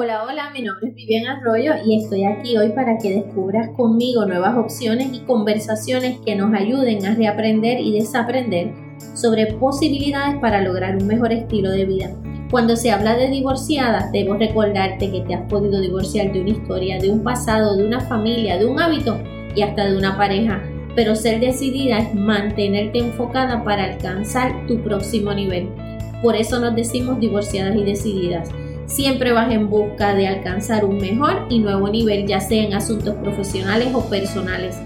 Hola, hola, mi nombre es Vivian Arroyo y estoy aquí hoy para que descubras conmigo nuevas opciones y conversaciones que nos ayuden a reaprender y desaprender sobre posibilidades para lograr un mejor estilo de vida. Cuando se habla de divorciada, debo recordarte que te has podido divorciar de una historia, de un pasado, de una familia, de un hábito y hasta de una pareja. Pero ser decidida es mantenerte enfocada para alcanzar tu próximo nivel. Por eso nos decimos divorciadas y decididas. Siempre vas en busca de alcanzar un mejor y nuevo nivel, ya sea en asuntos profesionales o personales.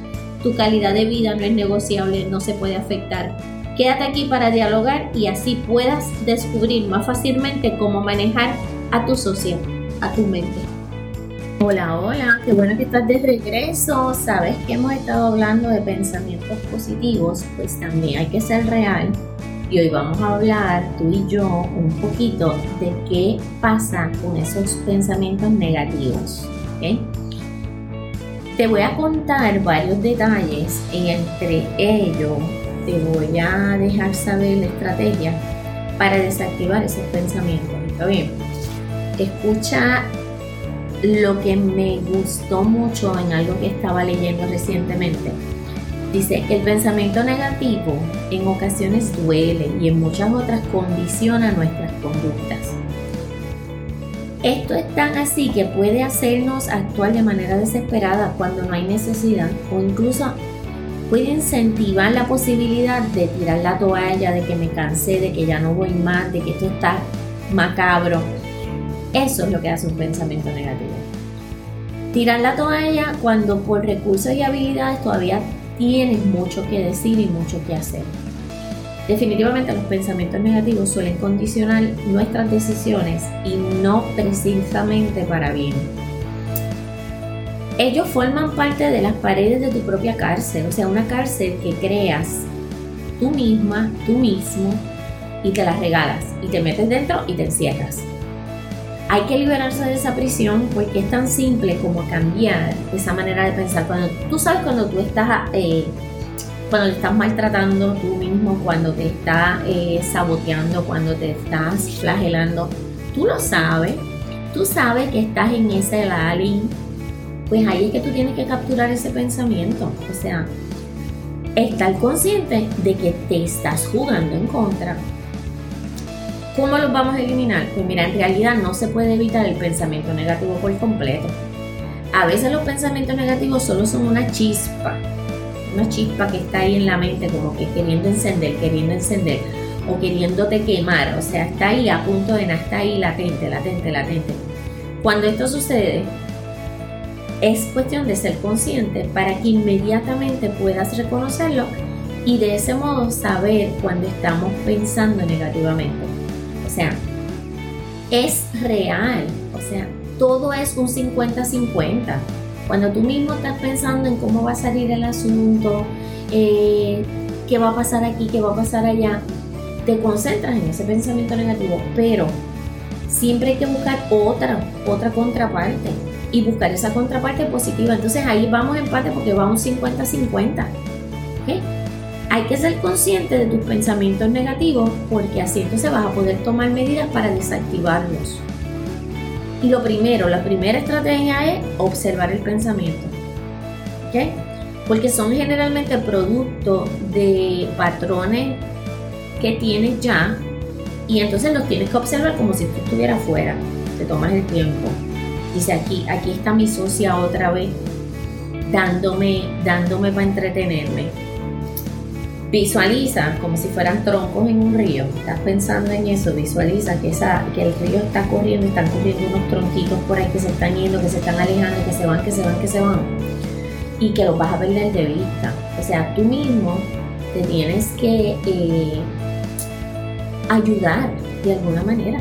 Tu calidad de vida no es negociable, no se puede afectar. Quédate aquí para dialogar y así puedas descubrir más fácilmente cómo manejar a tu socio, a tu mente. Hola, hola, qué bueno que estás de regreso. Sabes que hemos estado hablando de pensamientos positivos, pues también hay que ser real y hoy vamos a hablar tú y yo un poquito de qué pasa con esos pensamientos negativos. Te voy a contar varios detalles y entre ellos te voy a dejar saber la estrategia para desactivar esos pensamientos. ¿Está bien? Escucha lo que me gustó mucho en algo que estaba leyendo recientemente Dice, el pensamiento negativo en ocasiones duele y en muchas otras condiciona nuestras conductas. Esto es tan así que puede hacernos actuar de manera desesperada cuando no hay necesidad o incluso puede incentivar la posibilidad de tirar la toalla, de que me cansé, de que ya no voy más, de que esto está macabro. Eso es lo que hace un pensamiento negativo. Tirar la toalla cuando por recursos y habilidades todavía tienes mucho que decir y mucho que hacer. Definitivamente los pensamientos negativos suelen condicionar nuestras decisiones y no precisamente para bien. Ellos forman parte de las paredes de tu propia cárcel, o sea, una cárcel que creas tú misma, tú mismo, y te las regalas, y te metes dentro y te encierras. Hay que liberarse de esa prisión porque es tan simple como cambiar esa manera de pensar. Cuando tú sabes cuando tú estás, eh, te estás maltratando tú mismo, cuando te estás eh, saboteando, cuando te estás flagelando, tú lo sabes. Tú sabes que estás en ese lalín. Pues ahí es que tú tienes que capturar ese pensamiento. O sea, estar consciente de que te estás jugando en contra ¿Cómo los vamos a eliminar? Pues mira, en realidad no se puede evitar el pensamiento negativo por completo. A veces los pensamientos negativos solo son una chispa, una chispa que está ahí en la mente como que queriendo encender, queriendo encender o queriéndote quemar, o sea, está ahí a punto de nada, está ahí latente, latente, latente. Cuando esto sucede, es cuestión de ser consciente para que inmediatamente puedas reconocerlo y de ese modo saber cuando estamos pensando negativamente. Sea, es real. O sea, todo es un 50-50. Cuando tú mismo estás pensando en cómo va a salir el asunto, eh, qué va a pasar aquí, qué va a pasar allá, te concentras en ese pensamiento negativo, pero siempre hay que buscar otra, otra contraparte y buscar esa contraparte positiva. Entonces ahí vamos empate porque vamos 50-50. ¿okay? Hay que ser consciente de tus pensamientos negativos porque así entonces vas a poder tomar medidas para desactivarlos. Y lo primero, la primera estrategia es observar el pensamiento. Porque son generalmente producto de patrones que tienes ya y entonces los tienes que observar como si tú estuvieras fuera. Te tomas el tiempo. Dice aquí, aquí está mi socia otra vez dándome, dándome para entretenerme Visualiza como si fueran troncos en un río. Estás pensando en eso, visualiza que, esa, que el río está corriendo, están corriendo unos tronquitos por ahí que se están yendo, que se están alejando, que se van, que se van, que se van. Y que los vas a perder de vista. O sea, tú mismo te tienes que eh, ayudar de alguna manera.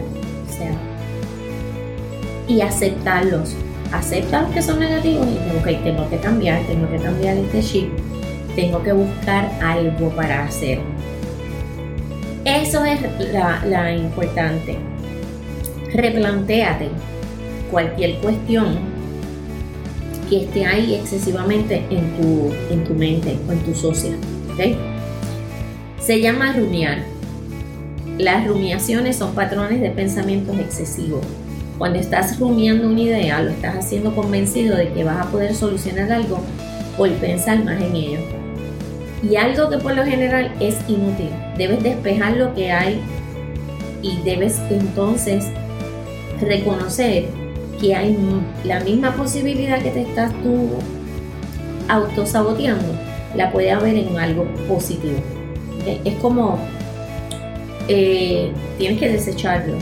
O sea, y aceptarlos. Acepta los que son negativos y digo, ok, tengo que cambiar, tengo que cambiar este chip tengo que buscar algo para hacer. Eso es la, importante. Replantéate cualquier cuestión que esté ahí excesivamente en tu, en tu mente o en tu social. Se llama rumiar. Las rumiaciones son patrones de pensamientos excesivos Cuando estás rumiando una idea, lo estás haciendo convencido de que vas a poder solucionar algo por pensar más en ello. Y algo que por lo general es inútil. Debes despejar lo que hay y debes entonces reconocer que hay la misma posibilidad que te estás tú autosaboteando, la puede haber en algo positivo. Es como eh, tienes que desecharlo.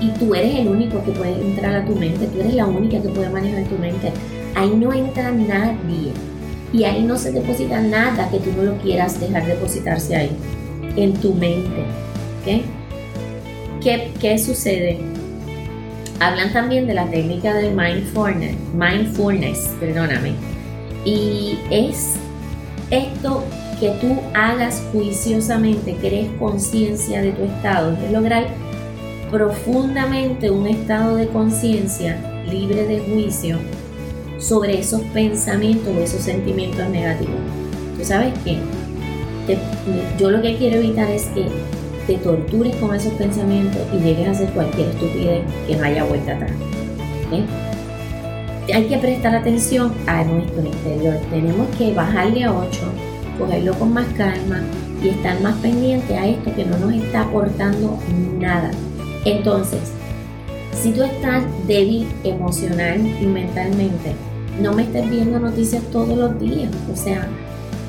Y tú eres el único que puede entrar a tu mente, tú eres la única que puede manejar tu mente. Ahí no entra nadie. Y ahí no se deposita nada que tú no lo quieras dejar depositarse ahí, en tu mente. ¿Qué, qué sucede? Hablan también de la técnica del mindfulness, mindfulness, perdóname. Y es esto que tú hagas juiciosamente, crees conciencia de tu estado, es lograr profundamente un estado de conciencia libre de juicio sobre esos pensamientos o esos sentimientos negativos. ¿Tú sabes qué? yo lo que quiero evitar es que te tortures con esos pensamientos y llegues a hacer cualquier estupidez que no haya vuelta atrás. Hay que prestar atención a nuestro interior. Tenemos que bajarle a 8, cogerlo con más calma y estar más pendiente a esto que no nos está aportando nada. Entonces, si tú estás débil emocional y mentalmente, no me estés viendo noticias todos los días. O sea,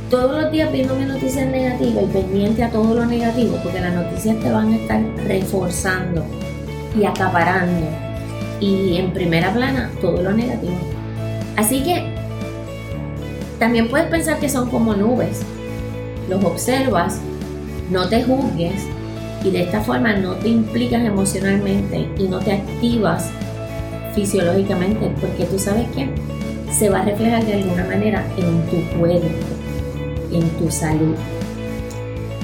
todos los días viéndome noticias negativas y pendiente a todo lo negativo, porque las noticias te van a estar reforzando y acaparando. Y en primera plana, todo lo negativo. Así que también puedes pensar que son como nubes. Los observas, no te juzgues y de esta forma no te implicas emocionalmente y no te activas fisiológicamente, porque tú sabes que se va a reflejar de alguna manera en tu cuerpo en tu salud.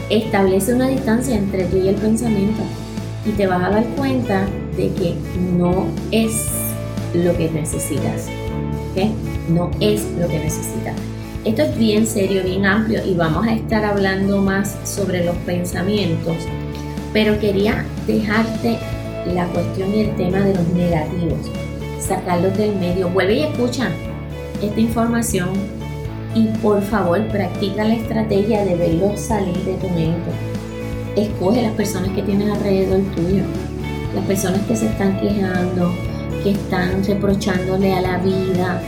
Establece una distancia entre tú y el pensamiento y te vas a dar cuenta de que no es lo que necesitas. No es lo que necesitas. Esto es bien serio, bien amplio y vamos a estar hablando más sobre los pensamientos, pero quería dejarte la cuestión y el tema de los negativos, sacarlos del medio. Vuelve y escucha esta información y por favor practica la estrategia de verlo salir de tu mente. Escoge las personas que tienes alrededor tuyo, las personas que se están quejando, que están reprochándole a la vida.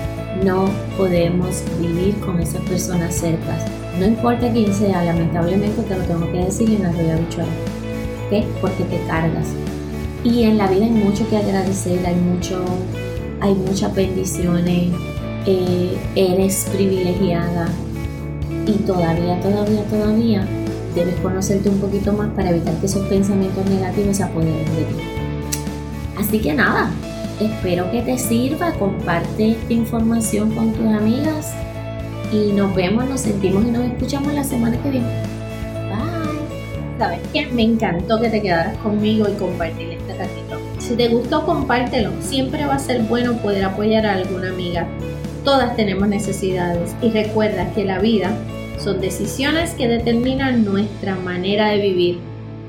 No podemos vivir con esas personas cercas. No importa quién sea, lamentablemente te lo tengo que decir en la rueda. ¿Qué? Porque te cargas. Y en la vida hay mucho que agradecer, hay mucho, hay muchas bendiciones, eh, eres privilegiada y todavía, todavía, todavía debes conocerte un poquito más para evitar que esos pensamientos negativos se apoderen de ti. Así que nada, espero que te sirva, comparte esta información con tus amigas y nos vemos, nos sentimos y nos escuchamos la semana que viene. Bye. Sabes que me encantó que te quedaras conmigo y compartir este ratito. Si te gustó, compártelo. Siempre va a ser bueno poder apoyar a alguna amiga Todas tenemos necesidades y recuerda que la vida son decisiones que determinan nuestra manera de vivir.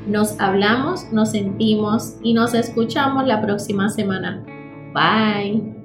Nos hablamos, nos sentimos y nos escuchamos la próxima semana. Bye.